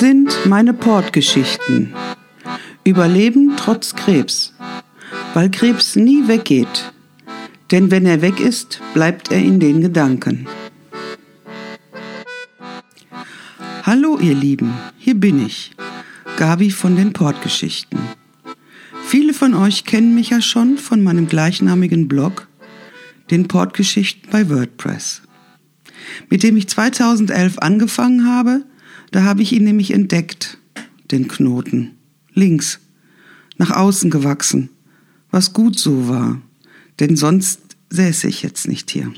sind meine Portgeschichten. Überleben trotz Krebs. Weil Krebs nie weggeht. Denn wenn er weg ist, bleibt er in den Gedanken. Hallo ihr Lieben, hier bin ich, Gabi von den Portgeschichten. Viele von euch kennen mich ja schon von meinem gleichnamigen Blog, den Portgeschichten bei WordPress. Mit dem ich 2011 angefangen habe, da habe ich ihn nämlich entdeckt, den Knoten. Links, nach außen gewachsen, was gut so war, denn sonst säße ich jetzt nicht hier.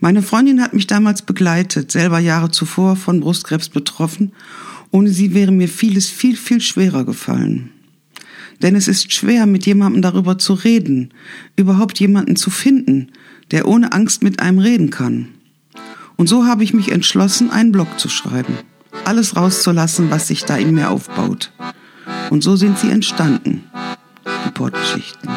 Meine Freundin hat mich damals begleitet, selber Jahre zuvor von Brustkrebs betroffen. Ohne sie wäre mir vieles viel, viel schwerer gefallen. Denn es ist schwer, mit jemandem darüber zu reden, überhaupt jemanden zu finden, der ohne Angst mit einem reden kann. Und so habe ich mich entschlossen, einen Blog zu schreiben. Alles rauszulassen, was sich da in mir aufbaut. Und so sind sie entstanden, die Portgeschichten.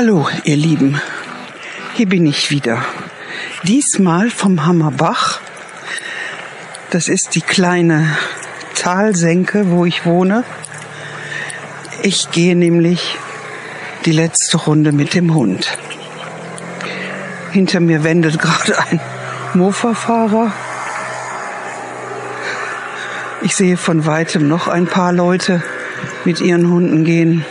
Hallo, ihr Lieben. Hier bin ich wieder. Diesmal vom Hammerbach. Das ist die kleine Talsenke, wo ich wohne. Ich gehe nämlich die letzte Runde mit dem Hund. Hinter mir wendet gerade ein Mofa-Fahrer. Ich sehe von weitem noch ein paar Leute mit ihren Hunden gehen.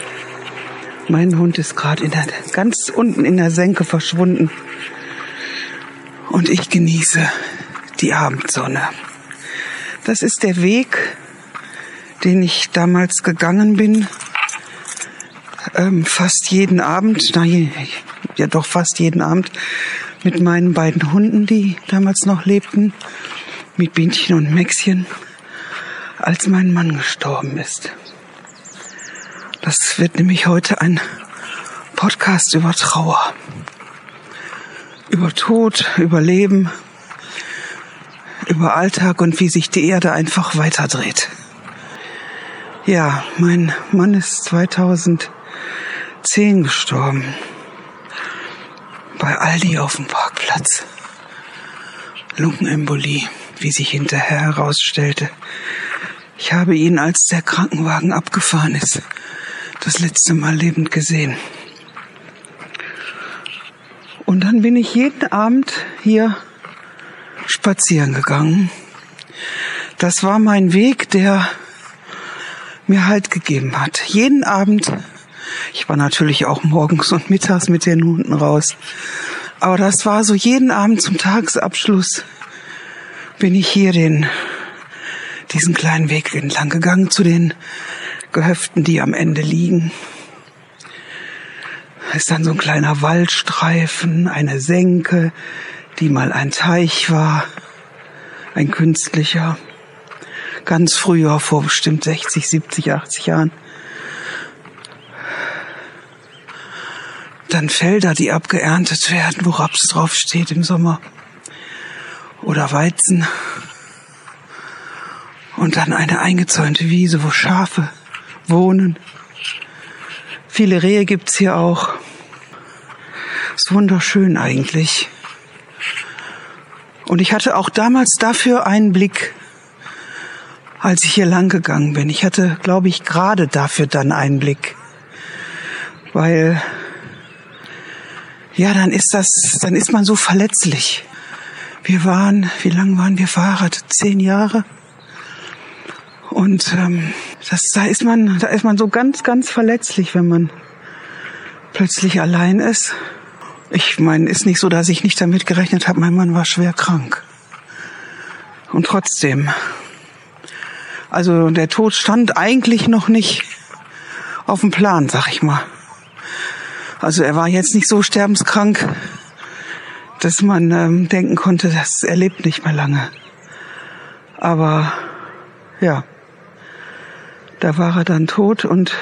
Mein Hund ist gerade ganz unten in der Senke verschwunden. Und ich genieße die Abendsonne. Das ist der Weg, den ich damals gegangen bin. Ähm, fast jeden Abend, nein, ja doch fast jeden Abend mit meinen beiden Hunden, die damals noch lebten, mit Bienchen und Mäxchen, als mein Mann gestorben ist. Das wird nämlich heute ein Podcast über Trauer, über Tod, über Leben, über Alltag und wie sich die Erde einfach weiterdreht. Ja, mein Mann ist 2010 gestorben. Bei Aldi auf dem Parkplatz. Lungenembolie, wie sich hinterher herausstellte. Ich habe ihn, als der Krankenwagen abgefahren ist, das letzte Mal lebend gesehen. Und dann bin ich jeden Abend hier spazieren gegangen. Das war mein Weg, der mir Halt gegeben hat. Jeden Abend. Ich war natürlich auch morgens und mittags mit den Hunden raus. Aber das war so jeden Abend zum Tagesabschluss bin ich hier den, diesen kleinen Weg entlang gegangen zu den Gehöften, die am Ende liegen. Ist dann so ein kleiner Waldstreifen, eine Senke, die mal ein Teich war, ein künstlicher, ganz früher, vor bestimmt 60, 70, 80 Jahren. Dann Felder, die abgeerntet werden, wo Raps draufsteht im Sommer. Oder Weizen. Und dann eine eingezäunte Wiese, wo Schafe wohnen. Viele Rehe gibt's hier auch. Wunderschön eigentlich. Und ich hatte auch damals dafür einen Blick, als ich hier lang gegangen bin. Ich hatte, glaube ich, gerade dafür dann einen Blick. Weil, ja, dann ist das, dann ist man so verletzlich. Wir waren, wie lang waren wir verheiratet? Zehn Jahre? Und ähm, das, da ist man, da ist man so ganz, ganz verletzlich, wenn man plötzlich allein ist. Ich meine, ist nicht so, dass ich nicht damit gerechnet habe. Mein Mann war schwer krank. Und trotzdem. Also der Tod stand eigentlich noch nicht auf dem Plan, sag ich mal. Also er war jetzt nicht so sterbenskrank, dass man ähm, denken konnte, dass er lebt nicht mehr lange. Aber ja, da war er dann tot und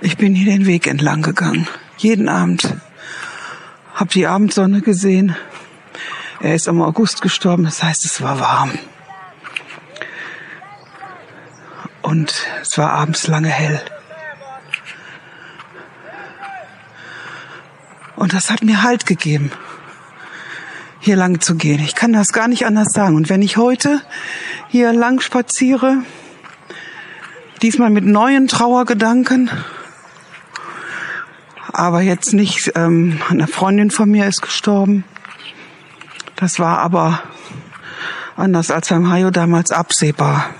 ich bin hier den Weg entlang gegangen. Jeden Abend habe die Abendsonne gesehen. Er ist im August gestorben, das heißt, es war warm. Und es war abends lange hell. Und das hat mir Halt gegeben, hier lang zu gehen. Ich kann das gar nicht anders sagen. Und wenn ich heute hier lang spaziere, diesmal mit neuen Trauergedanken, aber jetzt nicht, ähm, eine Freundin von mir ist gestorben. Das war aber anders als beim Hayo damals absehbar.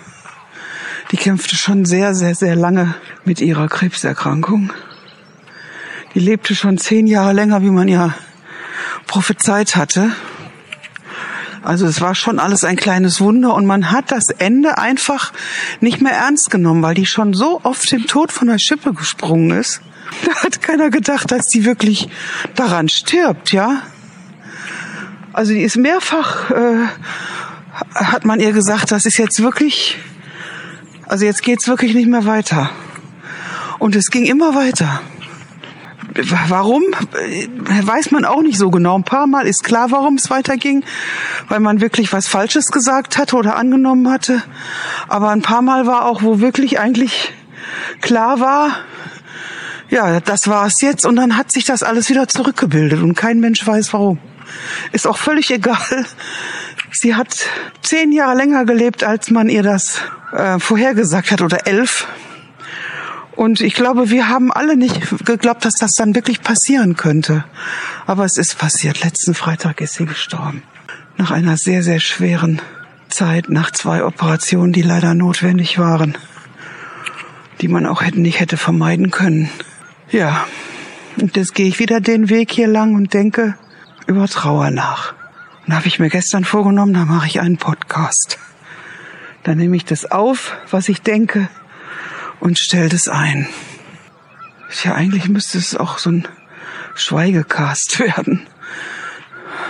Die kämpfte schon sehr, sehr, sehr lange mit ihrer Krebserkrankung. Die lebte schon zehn Jahre länger, wie man ja prophezeit hatte. Also es war schon alles ein kleines Wunder und man hat das Ende einfach nicht mehr ernst genommen, weil die schon so oft dem Tod von der Schippe gesprungen ist. Da hat keiner gedacht, dass die wirklich daran stirbt, ja. Also die ist mehrfach, äh, hat man ihr gesagt, das ist jetzt wirklich, also jetzt geht's wirklich nicht mehr weiter. Und es ging immer weiter. Warum? Weiß man auch nicht so genau. Ein paar Mal ist klar, warum es weiterging, weil man wirklich was Falsches gesagt hatte oder angenommen hatte. Aber ein paar Mal war auch, wo wirklich eigentlich klar war, ja, das war es jetzt und dann hat sich das alles wieder zurückgebildet und kein Mensch weiß warum. Ist auch völlig egal. Sie hat zehn Jahre länger gelebt, als man ihr das äh, vorhergesagt hat oder elf. Und ich glaube, wir haben alle nicht geglaubt, dass das dann wirklich passieren könnte. Aber es ist passiert. Letzten Freitag ist sie gestorben. Nach einer sehr, sehr schweren Zeit, nach zwei Operationen, die leider notwendig waren, die man auch hätte, nicht hätte vermeiden können. Ja, und jetzt gehe ich wieder den Weg hier lang und denke über Trauer nach. Und habe ich mir gestern vorgenommen, da mache ich einen Podcast. Dann nehme ich das auf, was ich denke, und stellt es ein. Ja, eigentlich müsste es auch so ein Schweigecast werden.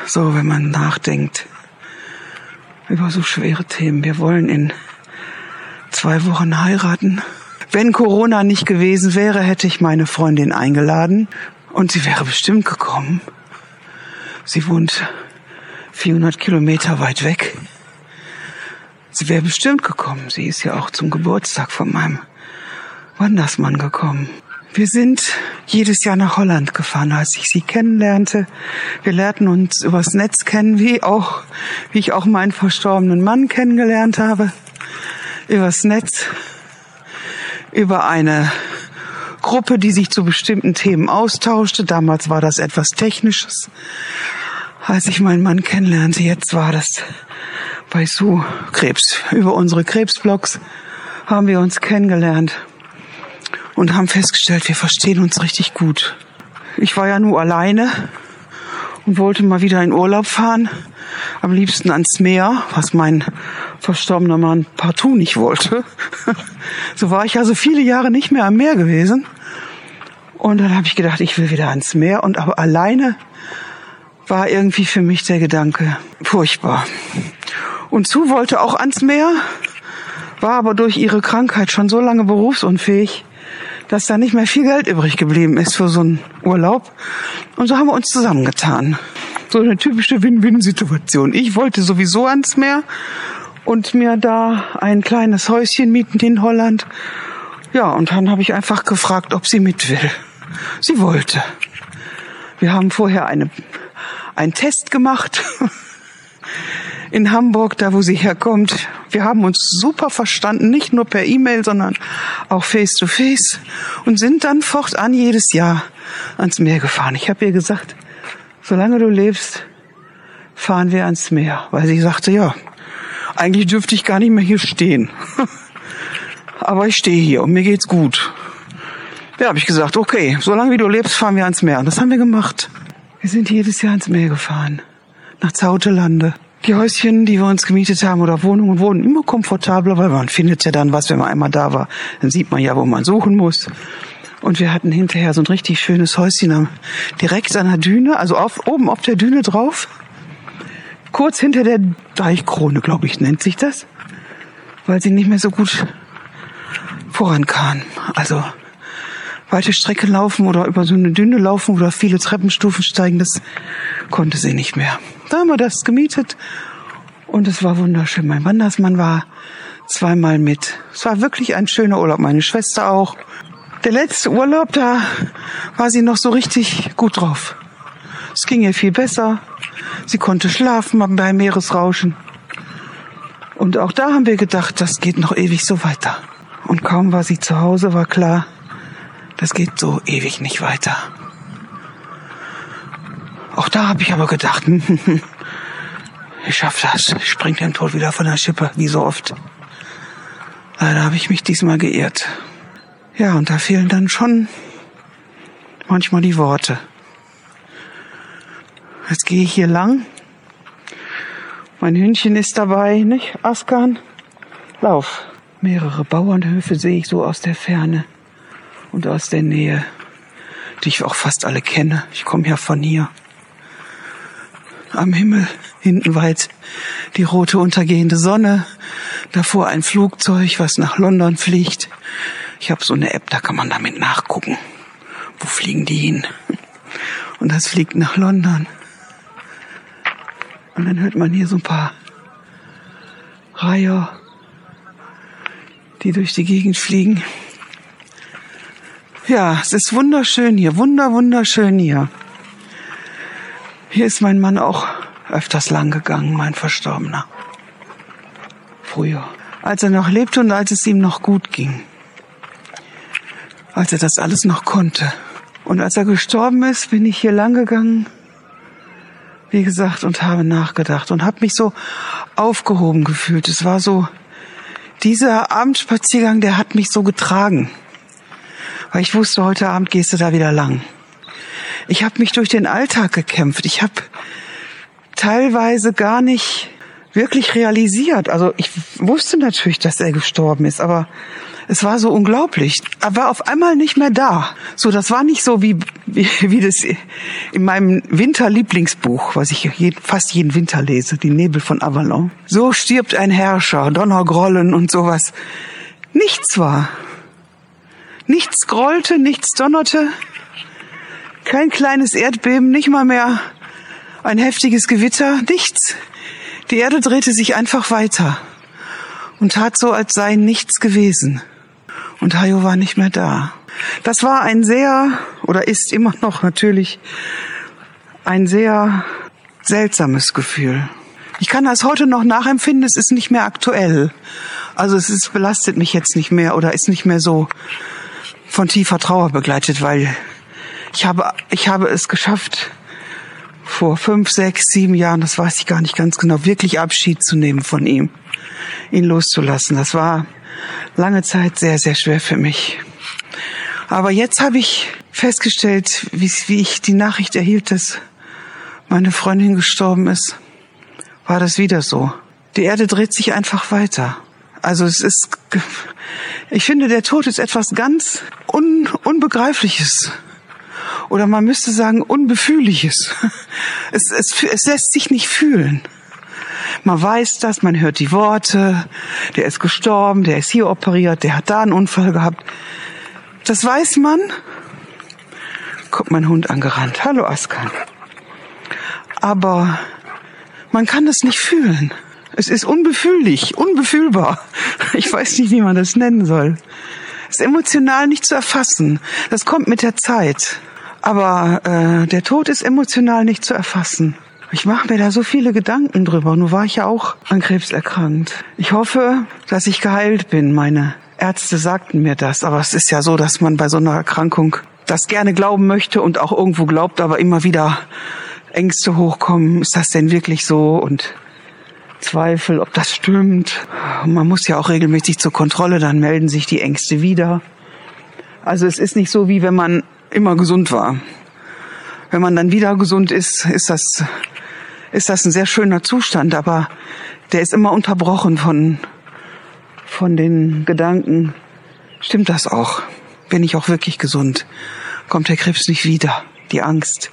So, wenn man nachdenkt über so schwere Themen. Wir wollen in zwei Wochen heiraten. Wenn Corona nicht gewesen wäre, hätte ich meine Freundin eingeladen und sie wäre bestimmt gekommen. Sie wohnt 400 Kilometer weit weg. Sie wäre bestimmt gekommen. Sie ist ja auch zum Geburtstag von meinem Wandersmann gekommen. Wir sind jedes Jahr nach Holland gefahren, als ich sie kennenlernte. Wir lernten uns übers Netz kennen, wie auch, wie ich auch meinen verstorbenen Mann kennengelernt habe. Übers Netz. Über eine Gruppe, die sich zu bestimmten Themen austauschte. Damals war das etwas Technisches. Als ich meinen Mann kennenlernte, jetzt war das bei Sue Krebs. Über unsere Krebsblogs haben wir uns kennengelernt und haben festgestellt, wir verstehen uns richtig gut. Ich war ja nur alleine und wollte mal wieder in Urlaub fahren, am liebsten ans Meer, was mein verstorbener Mann partout nicht wollte. so war ich also viele Jahre nicht mehr am Meer gewesen. Und dann habe ich gedacht, ich will wieder ans Meer und aber alleine war irgendwie für mich der Gedanke furchtbar. Und Zu wollte auch ans Meer, war aber durch ihre Krankheit schon so lange berufsunfähig, dass da nicht mehr viel Geld übrig geblieben ist für so einen Urlaub. Und so haben wir uns zusammengetan. So eine typische Win-Win-Situation. Ich wollte sowieso ans Meer und mir da ein kleines Häuschen mieten in Holland. Ja, und dann habe ich einfach gefragt, ob sie mit will. Sie wollte. Wir haben vorher eine, einen Test gemacht in Hamburg, da wo sie herkommt. Wir haben uns super verstanden, nicht nur per E-Mail, sondern auch face to face und sind dann fortan jedes Jahr ans Meer gefahren. Ich habe ihr gesagt, solange du lebst, fahren wir ans Meer, weil sie sagte, ja, eigentlich dürfte ich gar nicht mehr hier stehen. Aber ich stehe hier und mir geht's gut. Ja, habe ich gesagt, okay, solange wie du lebst, fahren wir ans Meer. Und das haben wir gemacht. Wir sind jedes Jahr ans Meer gefahren. Nach Zautelande die Häuschen, die wir uns gemietet haben oder Wohnungen wohnen immer komfortabler, weil man findet ja dann was, wenn man einmal da war. Dann sieht man ja, wo man suchen muss. Und wir hatten hinterher so ein richtig schönes Häuschen direkt an der Düne, also auf, oben auf der Düne drauf. Kurz hinter der Deichkrone, glaube ich, nennt sich das. Weil sie nicht mehr so gut vorankam. Also weite Strecke laufen oder über so eine Düne laufen oder viele Treppenstufen steigen, das konnte sie nicht mehr. Da haben wir das gemietet und es war wunderschön. Mein Wandersmann war zweimal mit. Es war wirklich ein schöner Urlaub, meine Schwester auch. Der letzte Urlaub, da war sie noch so richtig gut drauf. Es ging ihr viel besser. Sie konnte schlafen beim Meeresrauschen. Und auch da haben wir gedacht, das geht noch ewig so weiter. Und kaum war sie zu Hause, war klar, das geht so ewig nicht weiter. Auch da habe ich aber gedacht, ich schaff das. Ich spring den Tod wieder von der Schippe, wie so oft. Leider habe ich mich diesmal geirrt. Ja, und da fehlen dann schon manchmal die Worte. Jetzt gehe ich hier lang. Mein Hündchen ist dabei, nicht? Askan, lauf. Mehrere Bauernhöfe sehe ich so aus der Ferne und aus der Nähe, die ich auch fast alle kenne. Ich komme ja von hier am Himmel, hinten weit die rote untergehende Sonne, davor ein Flugzeug, was nach London fliegt. Ich habe so eine App, da kann man damit nachgucken, wo fliegen die hin. Und das fliegt nach London. Und dann hört man hier so ein paar Reiher, die durch die Gegend fliegen. Ja, es ist wunderschön hier, wunder, wunderschön hier. Hier ist mein Mann auch öfters lang gegangen, mein Verstorbener. Früher. Als er noch lebte und als es ihm noch gut ging. Als er das alles noch konnte. Und als er gestorben ist, bin ich hier lang gegangen, wie gesagt, und habe nachgedacht und habe mich so aufgehoben gefühlt. Es war so, dieser Abendspaziergang, der hat mich so getragen. Weil ich wusste, heute Abend gehst du da wieder lang. Ich habe mich durch den Alltag gekämpft. Ich habe teilweise gar nicht wirklich realisiert. Also ich wusste natürlich, dass er gestorben ist, aber es war so unglaublich. Er war auf einmal nicht mehr da. So, das war nicht so wie, wie, wie das in meinem Winterlieblingsbuch, was ich jeden, fast jeden Winter lese, die Nebel von Avalon. So stirbt ein Herrscher, Donnergrollen und sowas. Nichts war. Nichts grollte, nichts donnerte. Kein kleines Erdbeben, nicht mal mehr ein heftiges Gewitter, nichts. Die Erde drehte sich einfach weiter und tat so, als sei nichts gewesen. Und Hayo war nicht mehr da. Das war ein sehr, oder ist immer noch natürlich, ein sehr seltsames Gefühl. Ich kann das heute noch nachempfinden, es ist nicht mehr aktuell. Also es ist, belastet mich jetzt nicht mehr oder ist nicht mehr so von tiefer Trauer begleitet, weil ich habe, ich habe es geschafft, vor fünf, sechs, sieben Jahren, das weiß ich gar nicht ganz genau, wirklich Abschied zu nehmen von ihm, ihn loszulassen. Das war lange Zeit sehr, sehr schwer für mich. Aber jetzt habe ich festgestellt, wie, wie ich die Nachricht erhielt, dass meine Freundin gestorben ist, war das wieder so. Die Erde dreht sich einfach weiter. Also es ist, ich finde, der Tod ist etwas ganz un, Unbegreifliches oder man müsste sagen Unbefühliches. Es, es, es lässt sich nicht fühlen. Man weiß das, man hört die Worte, der ist gestorben, der ist hier operiert, der hat da einen Unfall gehabt. Das weiß man. Kommt mein Hund angerannt. Hallo Askan. Aber man kann das nicht fühlen. Es ist unbefühlig, unbefühlbar. Ich weiß nicht, wie man das nennen soll. Es ist emotional nicht zu erfassen. Das kommt mit der Zeit. Aber äh, der Tod ist emotional nicht zu erfassen. Ich mache mir da so viele Gedanken drüber. Nur war ich ja auch an Krebs erkrankt. Ich hoffe, dass ich geheilt bin. Meine Ärzte sagten mir das. Aber es ist ja so, dass man bei so einer Erkrankung das gerne glauben möchte und auch irgendwo glaubt, aber immer wieder Ängste hochkommen. Ist das denn wirklich so? Und Zweifel, ob das stimmt. Und man muss ja auch regelmäßig zur Kontrolle, dann melden sich die Ängste wieder. Also es ist nicht so, wie wenn man immer gesund war. Wenn man dann wieder gesund ist, ist das, ist das ein sehr schöner Zustand, aber der ist immer unterbrochen von, von den Gedanken, stimmt das auch? Bin ich auch wirklich gesund? Kommt der Krebs nicht wieder? Die Angst.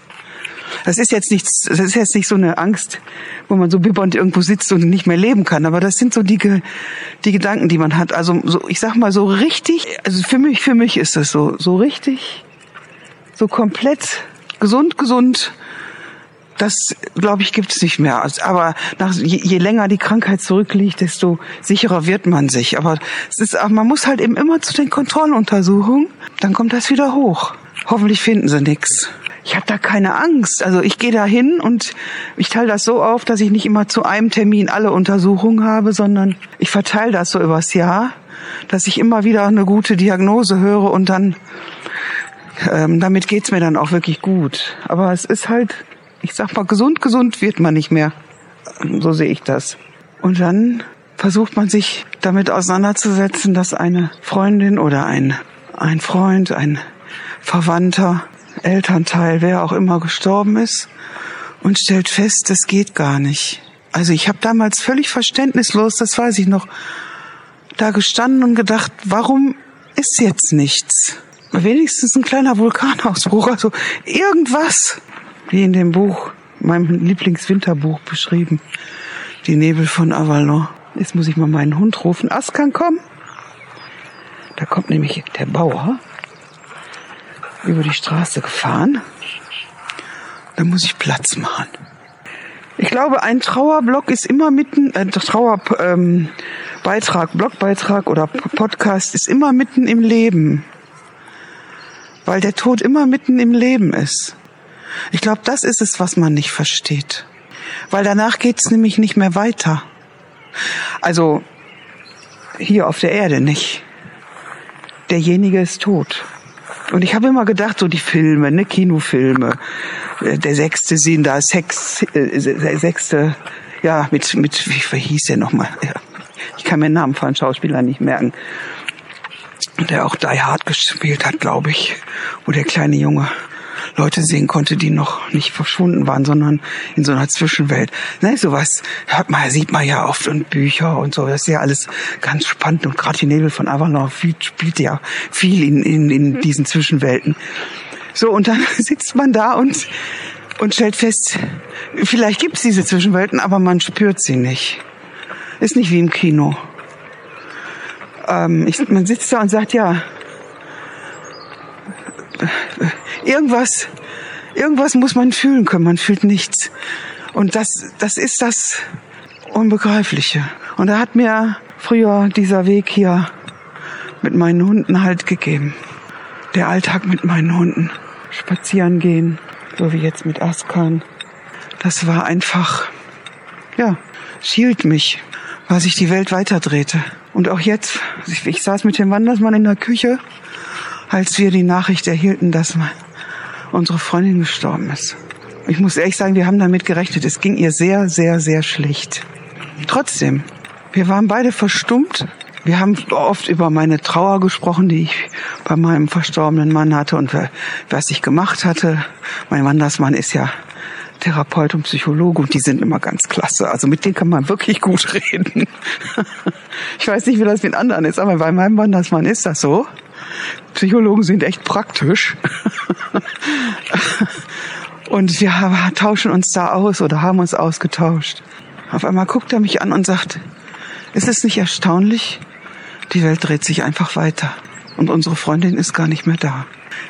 Das ist jetzt nichts, das ist jetzt nicht so eine Angst, wo man so bibbernd irgendwo sitzt und nicht mehr leben kann, aber das sind so die, die Gedanken, die man hat. Also so, ich sag mal so richtig, also für mich, für mich ist das so, so richtig so komplett gesund, gesund das, glaube ich, gibt es nicht mehr. Aber nach, je, je, länger die Krankheit zurückliegt, desto sicherer wird man sich. Aber es ist, man muss halt eben immer zu den Kontrolluntersuchungen, dann kommt das wieder hoch. Hoffentlich finden sie nichts. Ich habe da keine Angst. Also ich gehe da hin und ich teile das so auf, dass ich nicht immer zu einem Termin alle Untersuchungen habe, sondern ich verteile das so übers Jahr, dass ich immer wieder eine gute Diagnose höre und dann ähm, damit geht's mir dann auch wirklich gut. Aber es ist halt ich sag mal, gesund, gesund wird man nicht mehr. So sehe ich das. Und dann versucht man sich damit auseinanderzusetzen, dass eine Freundin oder ein, ein Freund, ein Verwandter, Elternteil, wer auch immer gestorben ist und stellt fest, das geht gar nicht. Also ich habe damals völlig verständnislos, das weiß ich noch, da gestanden und gedacht, warum ist jetzt nichts? Wenigstens ein kleiner Vulkanausbruch, also irgendwas wie in dem Buch, meinem Lieblingswinterbuch beschrieben. Die Nebel von Avalon. Jetzt muss ich mal meinen Hund rufen. Askan, komm. Da kommt nämlich der Bauer über die Straße gefahren. Da muss ich Platz machen. Ich glaube, ein Trauerblock ist immer mitten, äh, Trauerbeitrag, ähm, Blogbeitrag oder Podcast ist immer mitten im Leben. Weil der Tod immer mitten im Leben ist. Ich glaube, das ist es, was man nicht versteht. Weil danach geht's nämlich nicht mehr weiter. Also hier auf der Erde nicht. Derjenige ist tot. Und ich habe immer gedacht, so die Filme, ne, Kinofilme, äh, der sechste Sinn, da Sex, äh, der sechste, ja, mit, mit, wie, hieß der nochmal? Ich kann mir den Namen von Schauspieler nicht merken. Der auch Die Hard gespielt hat, glaube ich, wo der kleine Junge Leute sehen konnte, die noch nicht verschwunden waren, sondern in so einer Zwischenwelt. Ne, sowas hört man, sieht man ja oft in Bücher und so. Das ist ja alles ganz spannend und gerade die Nebel von Avalon spielt ja viel in, in, in diesen Zwischenwelten. So, und dann sitzt man da und, und stellt fest, vielleicht gibt's diese Zwischenwelten, aber man spürt sie nicht. Ist nicht wie im Kino. Ähm, ich, man sitzt da und sagt, ja, irgendwas, irgendwas muss man fühlen können. Man fühlt nichts. Und das, das ist das Unbegreifliche. Und da hat mir früher dieser Weg hier mit meinen Hunden halt gegeben. Der Alltag mit meinen Hunden. Spazieren gehen, so wie jetzt mit Askan. Das war einfach, ja, schielt mich, weil sich die Welt weiterdrehte. Und auch jetzt, ich, ich saß mit dem Wandersmann in der Küche, als wir die Nachricht erhielten, dass mein unsere Freundin gestorben ist. Ich muss ehrlich sagen, wir haben damit gerechnet. Es ging ihr sehr, sehr, sehr schlecht. Trotzdem, wir waren beide verstummt. Wir haben oft über meine Trauer gesprochen, die ich bei meinem verstorbenen Mann hatte und was ich gemacht hatte. Mein Mann, das Mann ist ja Therapeut und Psychologe und die sind immer ganz klasse. Also mit denen kann man wirklich gut reden. Ich weiß nicht, wie das mit anderen ist, aber bei meinem Mann, das Mann ist das so. Psychologen sind echt praktisch. Und wir tauschen uns da aus oder haben uns ausgetauscht. Auf einmal guckt er mich an und sagt, ist es nicht erstaunlich? Die Welt dreht sich einfach weiter. Und unsere Freundin ist gar nicht mehr da.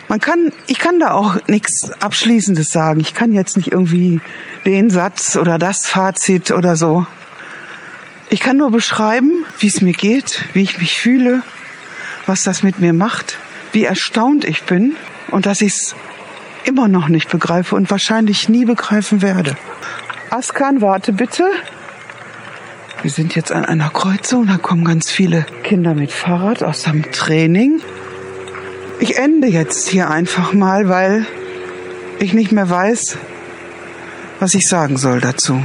Man kann, ich kann da auch nichts Abschließendes sagen. Ich kann jetzt nicht irgendwie den Satz oder das Fazit oder so. Ich kann nur beschreiben, wie es mir geht, wie ich mich fühle, was das mit mir macht, wie erstaunt ich bin und dass ich es immer noch nicht begreife und wahrscheinlich nie begreifen werde. Askan, warte bitte. Wir sind jetzt an einer Kreuzung, da kommen ganz viele Kinder mit Fahrrad aus dem Training. Ich ende jetzt hier einfach mal, weil ich nicht mehr weiß, was ich sagen soll dazu.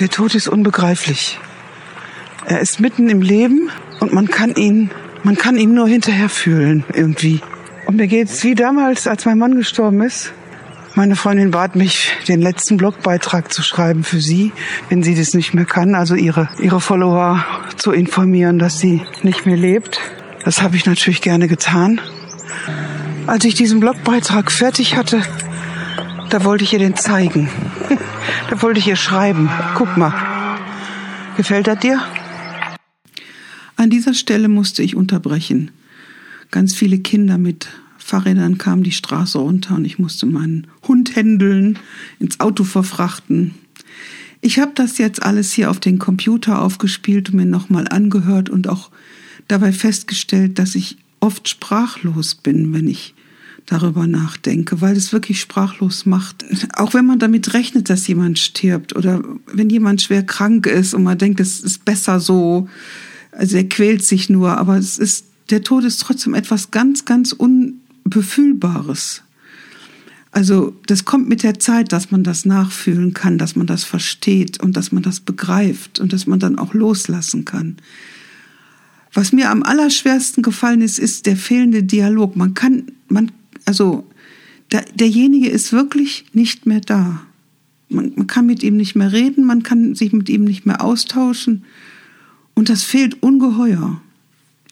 Der Tod ist unbegreiflich. Er ist mitten im Leben und man kann ihn man kann ihm nur hinterher fühlen, irgendwie. Und mir geht's wie damals, als mein Mann gestorben ist. Meine Freundin bat mich, den letzten Blogbeitrag zu schreiben für sie, wenn sie das nicht mehr kann, also ihre, ihre Follower zu informieren, dass sie nicht mehr lebt. Das habe ich natürlich gerne getan. Als ich diesen Blogbeitrag fertig hatte, da wollte ich ihr den zeigen. da wollte ich ihr schreiben. Guck mal. Gefällt er dir? An dieser Stelle musste ich unterbrechen. Ganz viele Kinder mit Fahrrädern kam die Straße runter und ich musste meinen Hund händeln, ins Auto verfrachten. Ich habe das jetzt alles hier auf den Computer aufgespielt und mir nochmal angehört und auch dabei festgestellt, dass ich oft sprachlos bin, wenn ich darüber nachdenke, weil es wirklich sprachlos macht. Auch wenn man damit rechnet, dass jemand stirbt oder wenn jemand schwer krank ist und man denkt, es ist besser so, also er quält sich nur, aber es ist, der Tod ist trotzdem etwas ganz, ganz Unbefühlbares. Also das kommt mit der Zeit, dass man das nachfühlen kann, dass man das versteht und dass man das begreift und dass man dann auch loslassen kann. Was mir am allerschwersten gefallen ist, ist der fehlende Dialog. Man kann, man, also da, derjenige ist wirklich nicht mehr da. Man, man kann mit ihm nicht mehr reden, man kann sich mit ihm nicht mehr austauschen. Und das fehlt ungeheuer.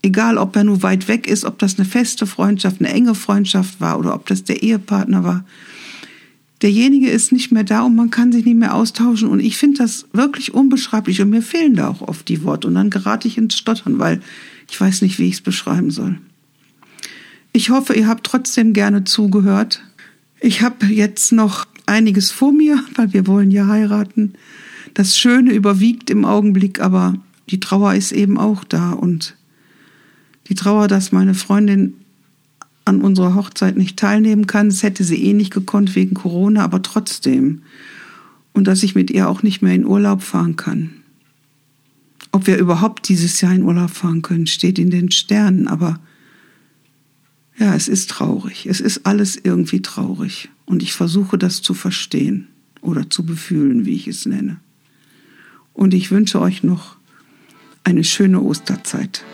Egal, ob er nur weit weg ist, ob das eine feste Freundschaft, eine enge Freundschaft war oder ob das der Ehepartner war. Derjenige ist nicht mehr da und man kann sich nicht mehr austauschen. Und ich finde das wirklich unbeschreiblich. Und mir fehlen da auch oft die Worte. Und dann gerate ich ins Stottern, weil ich weiß nicht, wie ich es beschreiben soll. Ich hoffe, ihr habt trotzdem gerne zugehört. Ich habe jetzt noch einiges vor mir, weil wir wollen ja heiraten. Das Schöne überwiegt im Augenblick, aber die Trauer ist eben auch da und die Trauer, dass meine Freundin an unserer Hochzeit nicht teilnehmen kann. Das hätte sie eh nicht gekonnt wegen Corona, aber trotzdem. Und dass ich mit ihr auch nicht mehr in Urlaub fahren kann. Ob wir überhaupt dieses Jahr in Urlaub fahren können, steht in den Sternen. Aber ja, es ist traurig. Es ist alles irgendwie traurig. Und ich versuche das zu verstehen oder zu befühlen, wie ich es nenne. Und ich wünsche euch noch eine schöne Osterzeit.